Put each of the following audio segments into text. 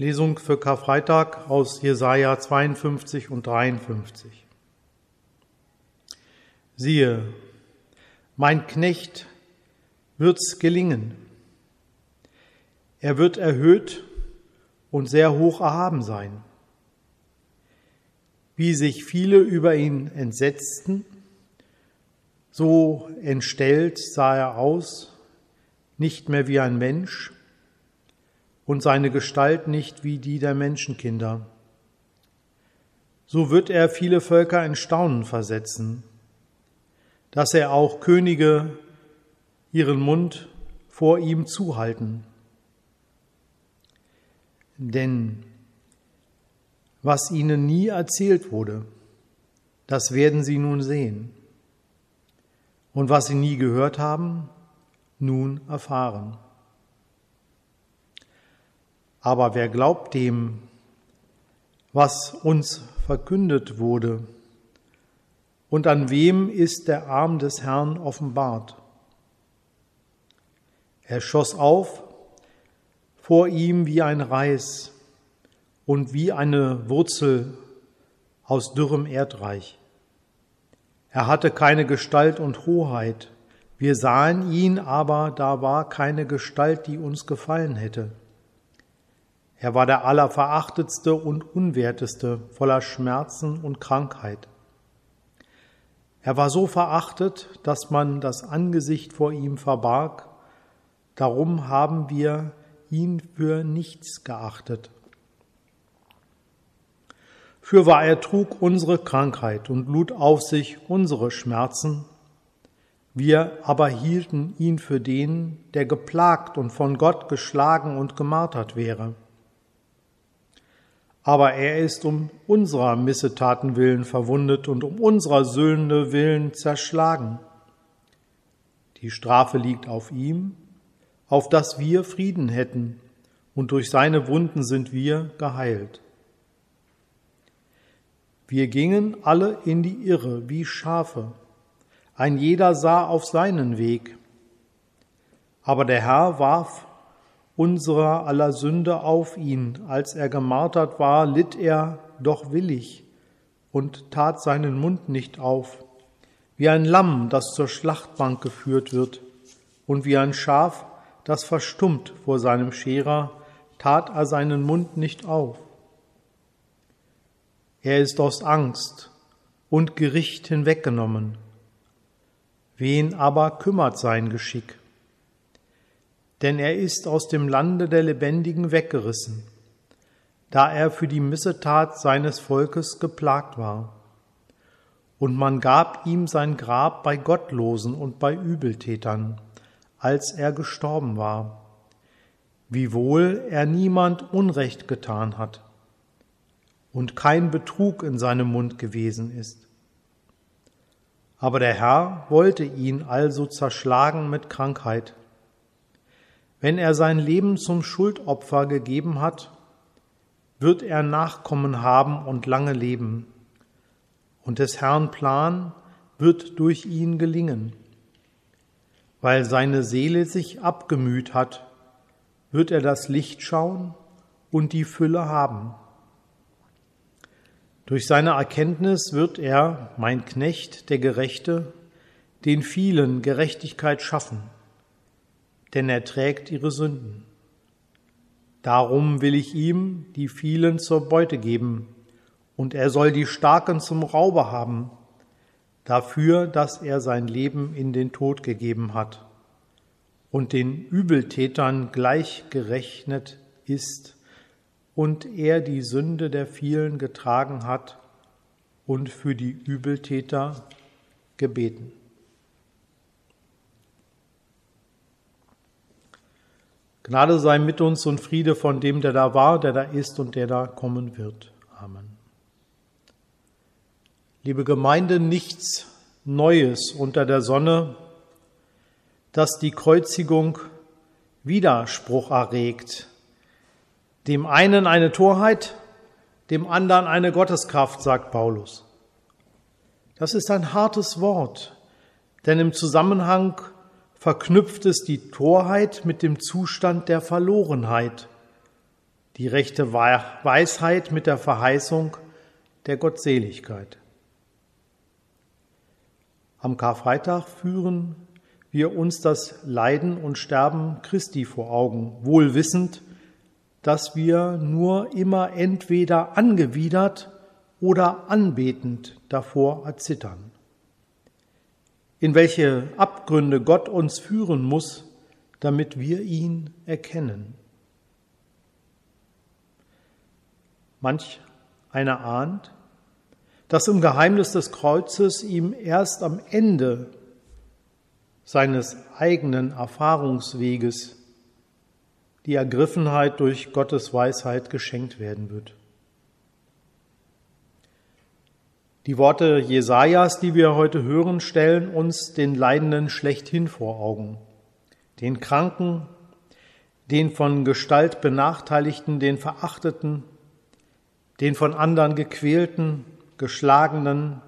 Lesung für Karfreitag aus Jesaja 52 und 53. Siehe, mein Knecht wird's gelingen. Er wird erhöht und sehr hoch erhaben sein. Wie sich viele über ihn entsetzten, so entstellt sah er aus, nicht mehr wie ein Mensch, und seine Gestalt nicht wie die der Menschenkinder. So wird er viele Völker in Staunen versetzen, dass er auch Könige ihren Mund vor ihm zuhalten. Denn was ihnen nie erzählt wurde, das werden sie nun sehen. Und was sie nie gehört haben, nun erfahren. Aber wer glaubt dem, was uns verkündet wurde? Und an wem ist der Arm des Herrn offenbart? Er schoss auf vor ihm wie ein Reis und wie eine Wurzel aus dürrem Erdreich. Er hatte keine Gestalt und Hoheit. Wir sahen ihn, aber da war keine Gestalt, die uns gefallen hätte. Er war der Allerverachtetste und Unwerteste, voller Schmerzen und Krankheit. Er war so verachtet, dass man das Angesicht vor ihm verbarg. Darum haben wir ihn für nichts geachtet. Fürwahr er trug unsere Krankheit und lud auf sich unsere Schmerzen. Wir aber hielten ihn für den, der geplagt und von Gott geschlagen und gemartert wäre aber er ist um unserer Missetaten willen verwundet und um unserer Sünde willen zerschlagen. Die Strafe liegt auf ihm, auf dass wir Frieden hätten, und durch seine Wunden sind wir geheilt. Wir gingen alle in die Irre wie Schafe, ein jeder sah auf seinen Weg, aber der Herr warf unserer aller Sünde auf ihn. Als er gemartert war, litt er doch willig und tat seinen Mund nicht auf, wie ein Lamm, das zur Schlachtbank geführt wird, und wie ein Schaf, das verstummt vor seinem Scherer, tat er seinen Mund nicht auf. Er ist aus Angst und Gericht hinweggenommen. Wen aber kümmert sein Geschick? Denn er ist aus dem Lande der Lebendigen weggerissen, da er für die Missetat seines Volkes geplagt war. Und man gab ihm sein Grab bei Gottlosen und bei Übeltätern, als er gestorben war, wiewohl er niemand Unrecht getan hat und kein Betrug in seinem Mund gewesen ist. Aber der Herr wollte ihn also zerschlagen mit Krankheit wenn er sein Leben zum Schuldopfer gegeben hat, wird er Nachkommen haben und lange leben. Und des Herrn Plan wird durch ihn gelingen. Weil seine Seele sich abgemüht hat, wird er das Licht schauen und die Fülle haben. Durch seine Erkenntnis wird er, mein Knecht, der Gerechte, den vielen Gerechtigkeit schaffen denn er trägt ihre Sünden. Darum will ich ihm die vielen zur Beute geben, und er soll die Starken zum Raube haben, dafür, dass er sein Leben in den Tod gegeben hat und den Übeltätern gleichgerechnet ist und er die Sünde der vielen getragen hat und für die Übeltäter gebeten. Gnade sei mit uns und Friede von dem, der da war, der da ist und der da kommen wird. Amen. Liebe Gemeinde, nichts Neues unter der Sonne, dass die Kreuzigung Widerspruch erregt. Dem einen eine Torheit, dem anderen eine Gotteskraft, sagt Paulus. Das ist ein hartes Wort, denn im Zusammenhang verknüpft es die Torheit mit dem Zustand der Verlorenheit, die rechte Weisheit mit der Verheißung der Gottseligkeit. Am Karfreitag führen wir uns das Leiden und Sterben Christi vor Augen, wohl wissend, dass wir nur immer entweder angewidert oder anbetend davor erzittern. In welche Abgründe Gott uns führen muss, damit wir ihn erkennen. Manch einer ahnt, dass im Geheimnis des Kreuzes ihm erst am Ende seines eigenen Erfahrungsweges die Ergriffenheit durch Gottes Weisheit geschenkt werden wird. Die Worte Jesajas, die wir heute hören, stellen uns den Leidenden schlechthin vor Augen. Den Kranken, den von Gestalt Benachteiligten, den Verachteten, den von anderen gequälten, geschlagenen,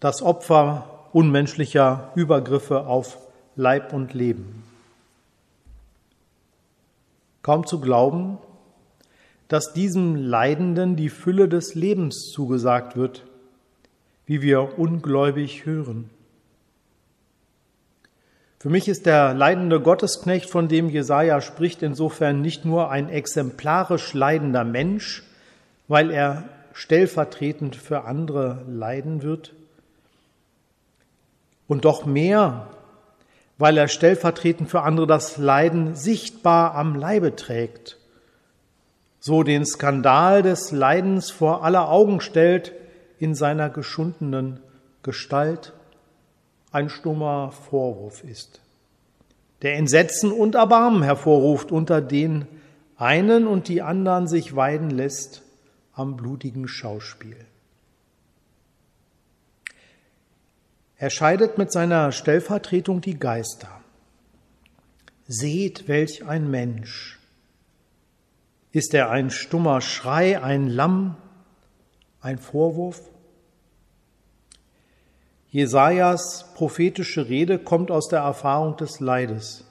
das Opfer unmenschlicher Übergriffe auf Leib und Leben. Kaum zu glauben, dass diesem Leidenden die Fülle des Lebens zugesagt wird, wie wir ungläubig hören. Für mich ist der leidende Gottesknecht, von dem Jesaja spricht, insofern nicht nur ein exemplarisch leidender Mensch, weil er stellvertretend für andere leiden wird. Und doch mehr, weil er stellvertretend für andere das Leiden sichtbar am Leibe trägt, so den Skandal des Leidens vor aller Augen stellt in seiner geschundenen Gestalt, ein stummer Vorwurf ist, der Entsetzen und Erbarmen hervorruft, unter den einen und die anderen sich weiden lässt am blutigen Schauspiel. Er scheidet mit seiner Stellvertretung die Geister. Seht, welch ein Mensch. Ist er ein stummer Schrei, ein Lamm, ein Vorwurf? Jesajas prophetische Rede kommt aus der Erfahrung des Leides.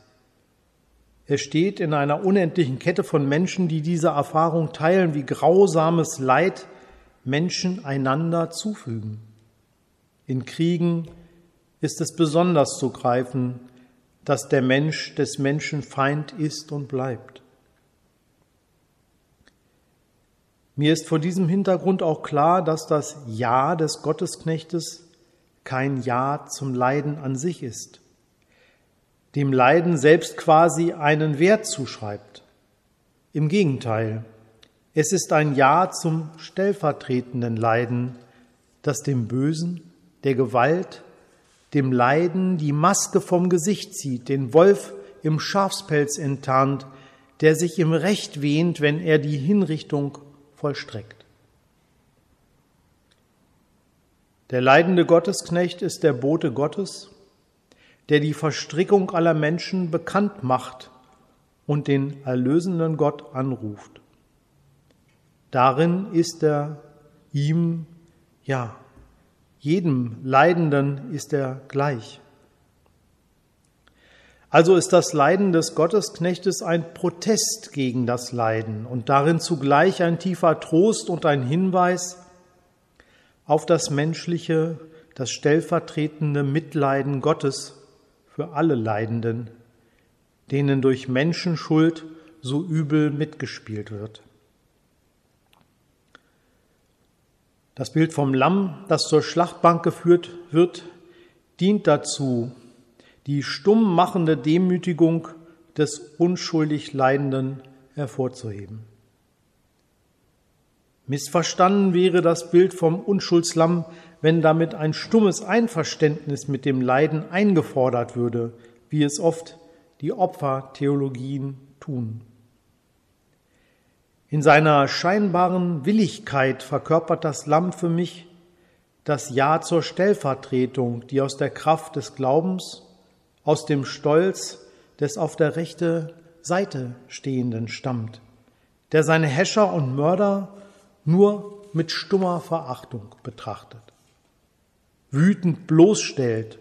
Er steht in einer unendlichen Kette von Menschen, die diese Erfahrung teilen, wie grausames Leid Menschen einander zufügen. In Kriegen ist es besonders zu greifen, dass der Mensch des Menschen Feind ist und bleibt. Mir ist vor diesem Hintergrund auch klar, dass das Ja des Gottesknechtes kein Ja zum Leiden an sich ist dem Leiden selbst quasi einen Wert zuschreibt. Im Gegenteil, es ist ein Ja zum stellvertretenden Leiden, das dem Bösen, der Gewalt, dem Leiden die Maske vom Gesicht zieht, den Wolf im Schafspelz enttarnt, der sich im Recht wehnt, wenn er die Hinrichtung vollstreckt. Der leidende Gottesknecht ist der Bote Gottes der die Verstrickung aller Menschen bekannt macht und den erlösenden Gott anruft. Darin ist er ihm, ja, jedem Leidenden ist er gleich. Also ist das Leiden des Gottesknechtes ein Protest gegen das Leiden und darin zugleich ein tiefer Trost und ein Hinweis auf das menschliche, das stellvertretende Mitleiden Gottes für alle Leidenden, denen durch Menschenschuld so übel mitgespielt wird. Das Bild vom Lamm, das zur Schlachtbank geführt wird, dient dazu, die stumm machende Demütigung des unschuldig Leidenden hervorzuheben. Missverstanden wäre das Bild vom Unschuldslamm, wenn damit ein stummes Einverständnis mit dem Leiden eingefordert würde, wie es oft die Opfertheologien tun. In seiner scheinbaren Willigkeit verkörpert das Lamm für mich das Ja zur Stellvertretung, die aus der Kraft des Glaubens, aus dem Stolz des auf der rechten Seite Stehenden stammt, der seine Häscher und Mörder nur mit stummer Verachtung betrachtet, wütend bloßstellt,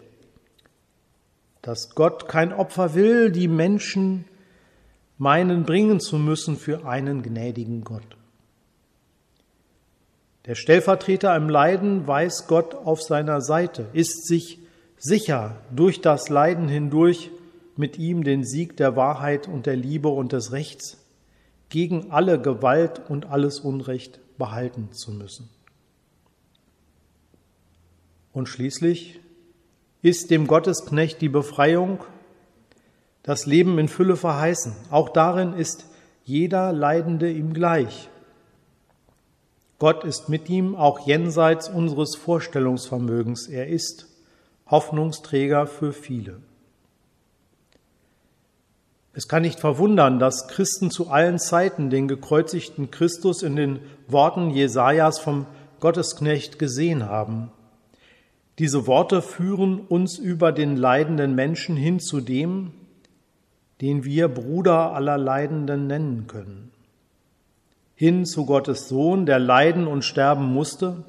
dass Gott kein Opfer will, die Menschen meinen bringen zu müssen für einen gnädigen Gott. Der Stellvertreter im Leiden weiß Gott auf seiner Seite, ist sich sicher, durch das Leiden hindurch mit ihm den Sieg der Wahrheit und der Liebe und des Rechts gegen alle Gewalt und alles Unrecht behalten zu müssen. Und schließlich ist dem Gottesknecht die Befreiung, das Leben in Fülle verheißen. Auch darin ist jeder Leidende ihm gleich. Gott ist mit ihm auch jenseits unseres Vorstellungsvermögens. Er ist Hoffnungsträger für viele. Es kann nicht verwundern, dass Christen zu allen Zeiten den gekreuzigten Christus in den Worten Jesajas vom Gottesknecht gesehen haben. Diese Worte führen uns über den leidenden Menschen hin zu dem, den wir Bruder aller Leidenden nennen können hin zu Gottes Sohn, der leiden und sterben musste,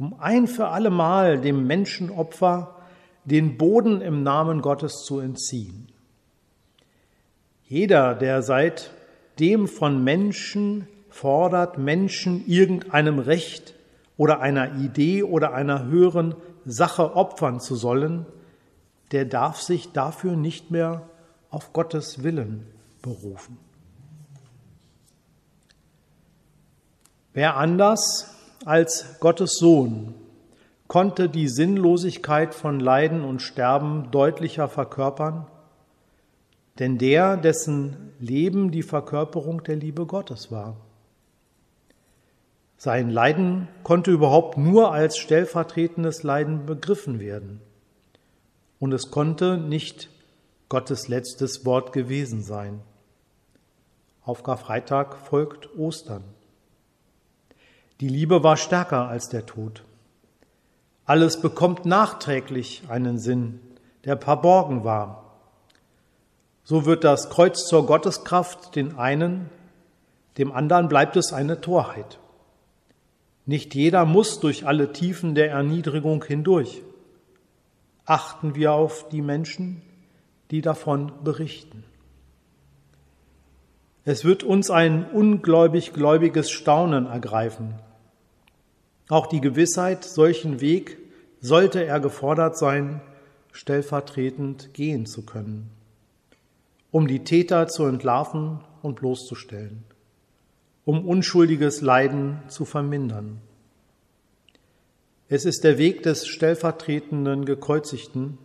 um ein für allemal dem Menschenopfer den Boden im Namen Gottes zu entziehen. Jeder, der seitdem von Menschen fordert, Menschen irgendeinem Recht oder einer Idee oder einer höheren Sache opfern zu sollen, der darf sich dafür nicht mehr auf Gottes Willen berufen. Wer anders als Gottes Sohn konnte die Sinnlosigkeit von Leiden und Sterben deutlicher verkörpern, denn der, dessen Leben die Verkörperung der Liebe Gottes war. Sein Leiden konnte überhaupt nur als stellvertretendes Leiden begriffen werden. Und es konnte nicht Gottes letztes Wort gewesen sein. Auf Karfreitag folgt Ostern. Die Liebe war stärker als der Tod. Alles bekommt nachträglich einen Sinn, der verborgen war. So wird das Kreuz zur Gotteskraft den einen, dem anderen bleibt es eine Torheit. Nicht jeder muss durch alle Tiefen der Erniedrigung hindurch. Achten wir auf die Menschen, die davon berichten. Es wird uns ein ungläubig gläubiges Staunen ergreifen, auch die Gewissheit, solchen Weg sollte er gefordert sein, stellvertretend gehen zu können, um die Täter zu entlarven und bloßzustellen, um unschuldiges Leiden zu vermindern. Es ist der Weg des stellvertretenden Gekreuzigten,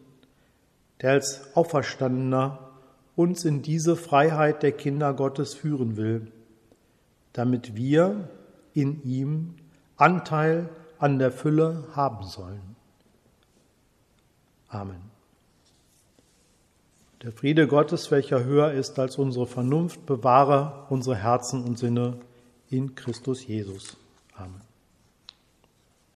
der als Auferstandener uns in diese Freiheit der Kinder Gottes führen will, damit wir in ihm Anteil an der Fülle haben sollen. Amen. Der Friede Gottes, welcher höher ist als unsere Vernunft, bewahre unsere Herzen und Sinne in Christus Jesus. Amen.